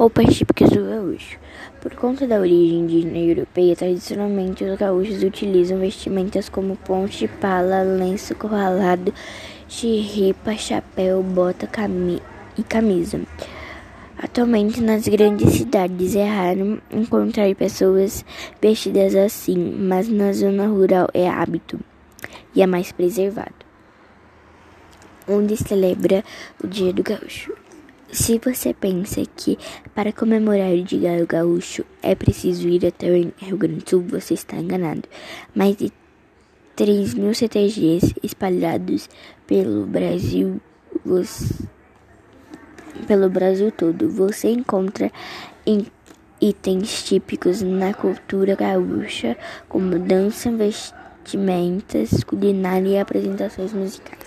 Roupas típicas do gaúcho. Por conta da origem indígena e europeia, tradicionalmente os gaúchos utilizam vestimentas como ponte, pala, lenço corralado, chirripa, chapéu, bota cami e camisa. Atualmente, nas grandes cidades é raro encontrar pessoas vestidas assim, mas na zona rural é hábito e é mais preservado. Onde celebra o Dia do Gaúcho. Se você pensa que para comemorar o Dia Gaúcho é preciso ir até o Rio Grande do Sul, você está enganado. Mais de 3 mil CTGs espalhados pelo Brasil, você, pelo Brasil todo, você encontra em itens típicos na cultura gaúcha, como dança, vestimentas, culinária e apresentações musicais.